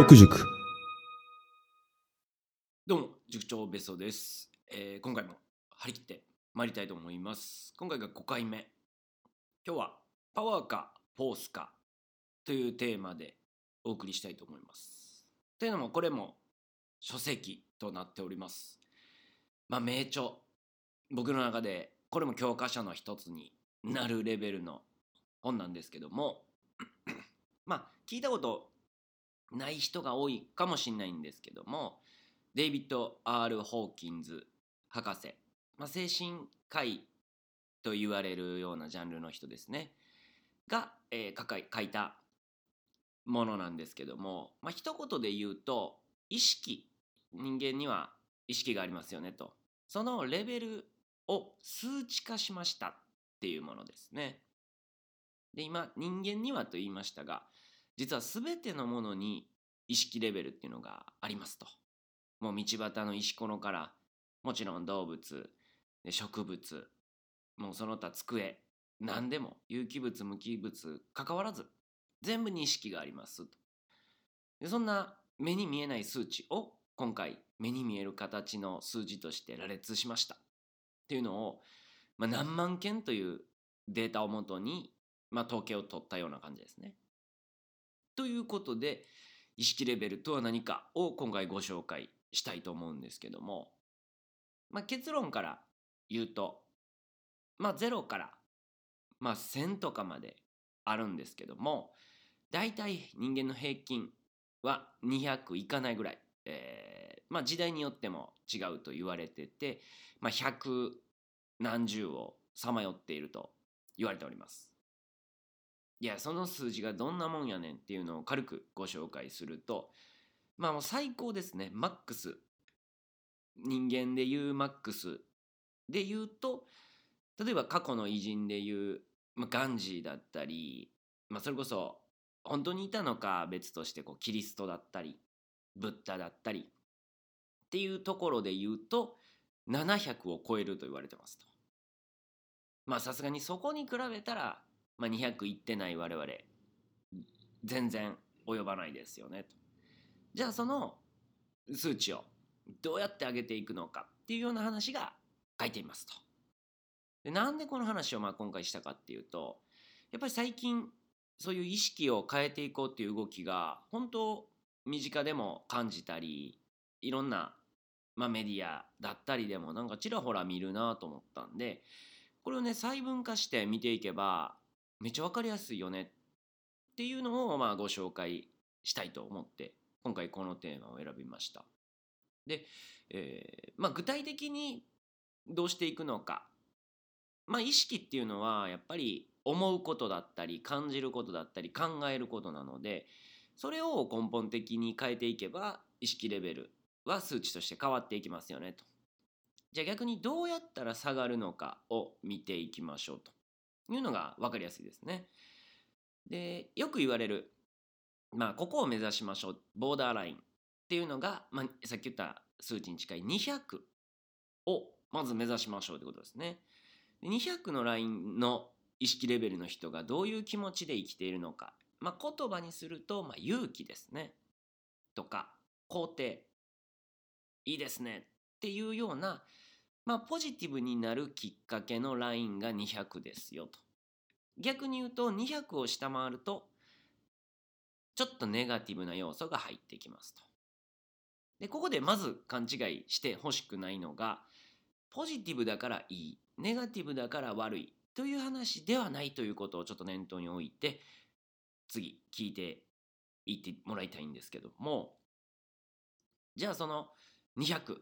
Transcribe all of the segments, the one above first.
録塾。どうも塾長ベソです、えー今回も張り切って参りたいと思います。今回が5回目。今日はパワーかフォースかというテーマでお送りしたいと思います。というのもこれも書籍となっております。まあ名著。僕の中でこれも教科書の一つになるレベルの本なんですけども。まあ聞いたことない人が多いかもしれないんですけどもデイビッド・ R・ ホーキンズ博士、まあ、精神科医と言われるようなジャンルの人ですね。が、えー書い書いたものなんですけども、まあ一言で言うと意識人間には意識がありますよねと。そのレベルを数値化しましたっていうものですね。で今人間にはと言いましたが実は全てのものに意識レベルっていうのがありますと。もう道端の石ころからもちろん動物植物もうその他机何でも有機物無機物関わらず全部に意識がありますと。でそんな目に見えない数値を今回目に見える形の数字として羅列しました。っていうのを、まあ、何万件というデータをもとに、まあ、統計を取ったような感じですね。ということで意識レベルとは何かを今回ご紹介したいと思うんですけども、まあ、結論から言うと、まあ、0から、まあ、1000とかまであるんですけども大体人間の平均は200いかないぐらい、えーまあ、時代によっても違うと言われてて、まあ、100何十をさまよっていると言われております。いやその数字がどんなもんやねんっていうのを軽くご紹介するとまあもう最高ですねマックス人間でいうマックスで言うと例えば過去の偉人でいう、まあ、ガンジーだったり、まあ、それこそ本当にいたのか別としてこうキリストだったりブッダだったりっていうところで言うと700を超えると言われてますと。まあさすがにそこに比べたら、まあ、200いってない我々全然及ばないですよねと。じゃあその数値をどうやって上げていくのかっていうような話が書いていますと。でなんでこの話をまあ今回したかっていうとやっぱり最近そういう意識を変えていこうっていう動きが本当身近でも感じたりいろんな、まあ、メディアだったりでもなんかちらほら見るなと思ったんでこれをね細分化して見ていけばめっちゃ分かりやすいよねっていうのをまあご紹介したいと思って今回このテーマを選びました。で、えーまあ、具体的にどうしていくのか、まあ、意識っていうのはやっぱり思うことだったり感じることだったり考えることなのでそれを根本的に変えていけば意識レベルは数値として変わっていきますよねと。じゃあ逆にどうやったら下がるのかを見ていきましょうというのが分かりやすいですね。でよく言われるまあここを目指しましょうボーダーラインっていうのが、まあ、さっき言った数値に近い200をまず目指しましょうということですね。200のラインの意識レベルの人がどういう気持ちで生きているのか、まあ、言葉にすると、まあ、勇気ですねとか肯定いいですねっていうような、まあ、ポジティブになるきっかけのラインが200ですよと。逆に言うと200を下回るとちょっとネガティブな要素が入ってきますと。でここでまず勘違いしてほしくないのがポジティブだからいいネガティブだから悪いという話ではないということをちょっと念頭に置いて次聞いていってもらいたいんですけどもじゃあその200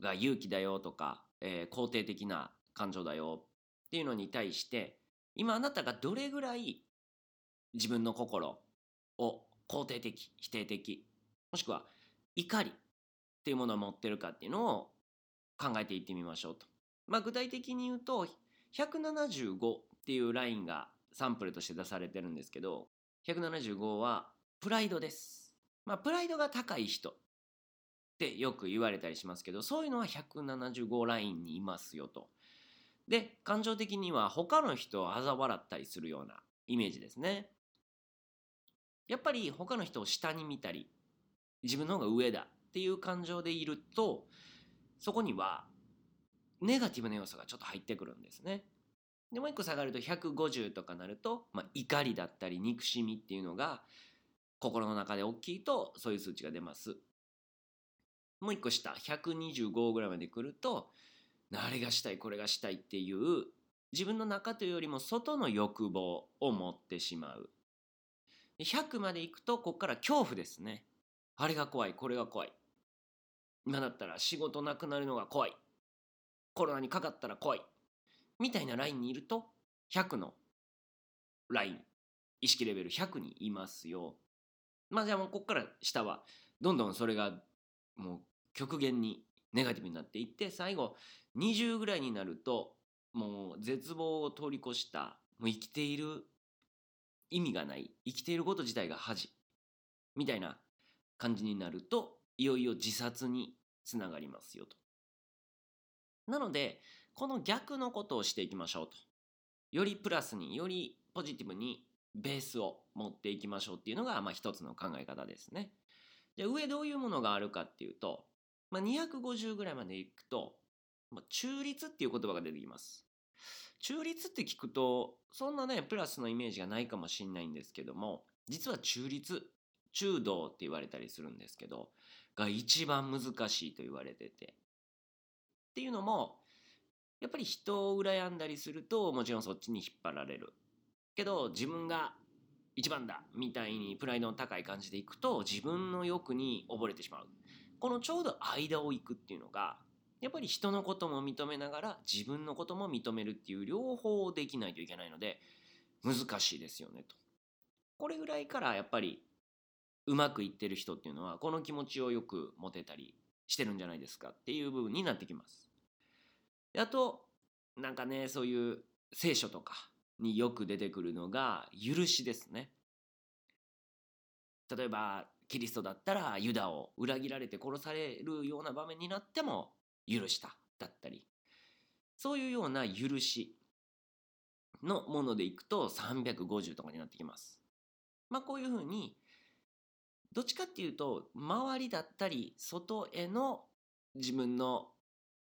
が勇気だよとか、えー肯定的な感情だよっていうのに対して今あなたがどれぐらい自分の心を肯定的否定的もしくは怒りっていうものを持ってるかっていうのを考えていってみましょうと。まあ、具体的に言うと175っていうラインがサンプルとして出されてるんですけど175はプライドです。まあ、プライドが高い人ってよく言われたりしますけどそういうのは175ラインにいますよと。で感情的には他の人を嘲笑ったりするようなイメージですね。やっぱり他の人を下に見たり自分の方が上だっていう感情でいるとそこにはネガティブな要素がちょっと入ってくるんですね。でもう一個下がると150とかなると、まあ、怒りだったり憎しみっていうのが心の中で大きいとそういう数値が出ます。もう一個下125ぐらいまで来るとあれがしたいこれがしたいっていう自分の中というよりも外の欲望を持ってしまう。100まで行くとここから恐怖ですね。あれが怖いこれが怖い。今だったら仕事なくなるのが怖い。コロナにかかったら怖い。みたいなラインにいると100のライン意識レベル100にいますよ。まあじゃあもうここから下はどんどんそれがもう極限にネガティブになっていって最後20ぐらいになるともう絶望を通り越したもう生きている意味がない生きていること自体が恥みたいな感じになるといよいよ自殺につながりますよと。なのでこの逆のことをしていきましょうと。よりプラスによりポジティブにベースを持っていきましょうっていうのがまあ一つの考え方ですね。じゃあ上どういうものがあるかっていうと、まあ、250ぐらいまでいくと、まあ、中立っていう言葉が出てきます。中立って聞くとそんなねプラスのイメージがないかもしれないんですけども実は中立中道って言われたりするんですけどが一番難しいと言われてて。っていうのもやっぱり人を羨んだりするともちろんそっちに引っ張られる。けど自分が一番だみたいにプライドの高い感じでいくと自分の欲に溺れてしまう。このちょうど間を行くっていうのがやっぱり人のことも認めながら自分のことも認めるっていう両方できないといけないので難しいですよねと。これぐらいからやっぱりうまくいってる人っていうのはこの気持ちをよく持てたりしてるんじゃないですかっていう部分になってきます。あとなんかねそういう聖書とかによく出てくるのが許しですね。例えばキリストだったらユダを裏切られて殺されるような場面になっても許しただったりそういうような許しのものでいくと350とかになってきます。まあこういうふうにどっちかっていうと周りだったり外への自分の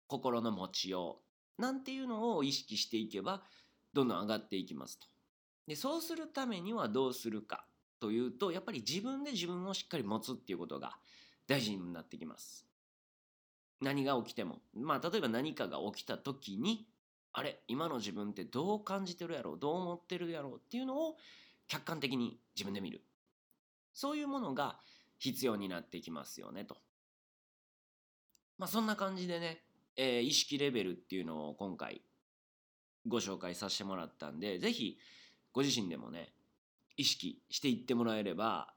心の持ちようなんていうのを意識していけばどんどん上がっていきますと。でそうするためにはどうするかというとやっぱり自分で自分をしっかり持つっていうことが大事になってきます。何が起きてもまあ例えば何かが起きた時にあれ今の自分ってどう感じてるやろうどう思ってるやろうっていうのを客観的に自分で見るそういうものが必要になってきますよねと。まあそんな感じでね、えー、意識レベルっていうのを今回ご紹介させてもらったんで是非ご自身でもね意識していってもらえれば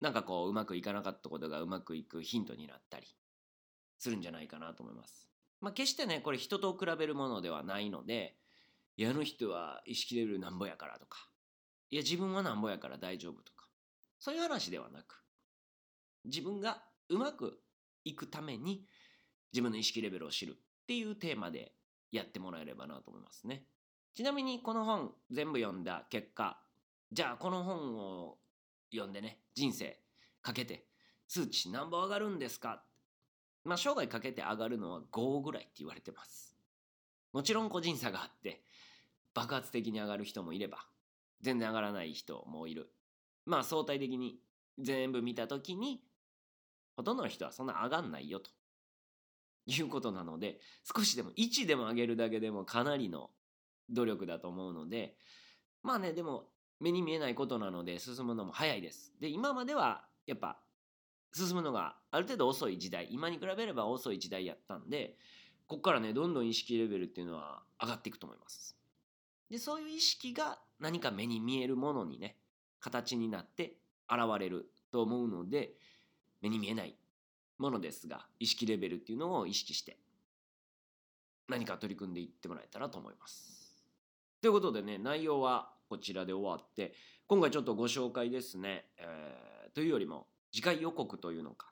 なんかこううまくいかなかったことがうまくいくヒントになったりするんじゃないかなと思います。まあ、決してねこれ人と比べるものではないのでいやあの人は意識レベルなんぼやからとかいや自分はなんぼやから大丈夫とかそういう話ではなく自分がうまくいくために自分の意識レベルを知るっていうテーマでやってもらえればなと思いますね。ちなみにこの本全部読んだ結果じゃあこの本を読んでね人生かけて数値何本上がるんですか？まあ生涯かけて上がるのは5ぐらいって言われてます。もちろん個人差があって爆発的に上がる人もいれば全然上がらない人もいる。まあ相対的に全部見た時にほとんどの人はそんな上がんないよということなので少しでも1でも上げるだけでもかなりの努力だと思うのでまあねでも目に見えないことなので進むのも早いです。で今まではやっぱ進むのがある程度遅い時代今に比べれば遅い時代やったんでここからねどんどん意識レベルっていうのは上がっていくと思います。でそういう意識が何か目に見えるものにね形になって現れると思うので目に見えないものですが意識レベルっていうのを意識して何か取り組んでいってもらえたらと思います。ということでね内容はこちらで終わって今回ちょっとご紹介ですね、えー、というよりも次回予告というのか。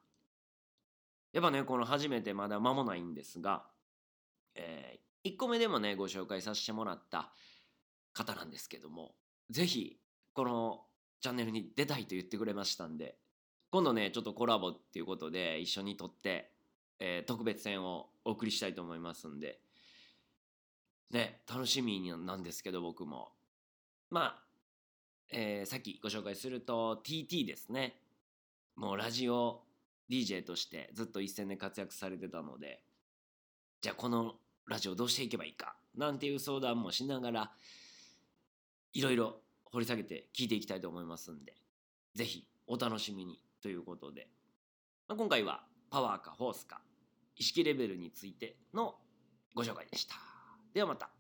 やっぱねこの初めてまだ間もないんですが、えー、1個目でもねご紹介させてもらった方なんですけども是非このチャンネルに出たいと言ってくれましたんで今度ねちょっとコラボっていうことで一緒に撮って、えー特別編をお送りしたいと思いますんでね楽しみなんですけど僕も。まあ、えーさっきご紹介すると TT ですね。もうラジオ DJ としてずっと一線で活躍されてたのでじゃあこのラジオどうしていけばいいかなんていう相談もしながらいろいろ掘り下げて聞いていきたいと思いますんでぜひお楽しみにということで、まあ今回はパワーかフォースか意識レベルについてのご紹介でした。ではまた。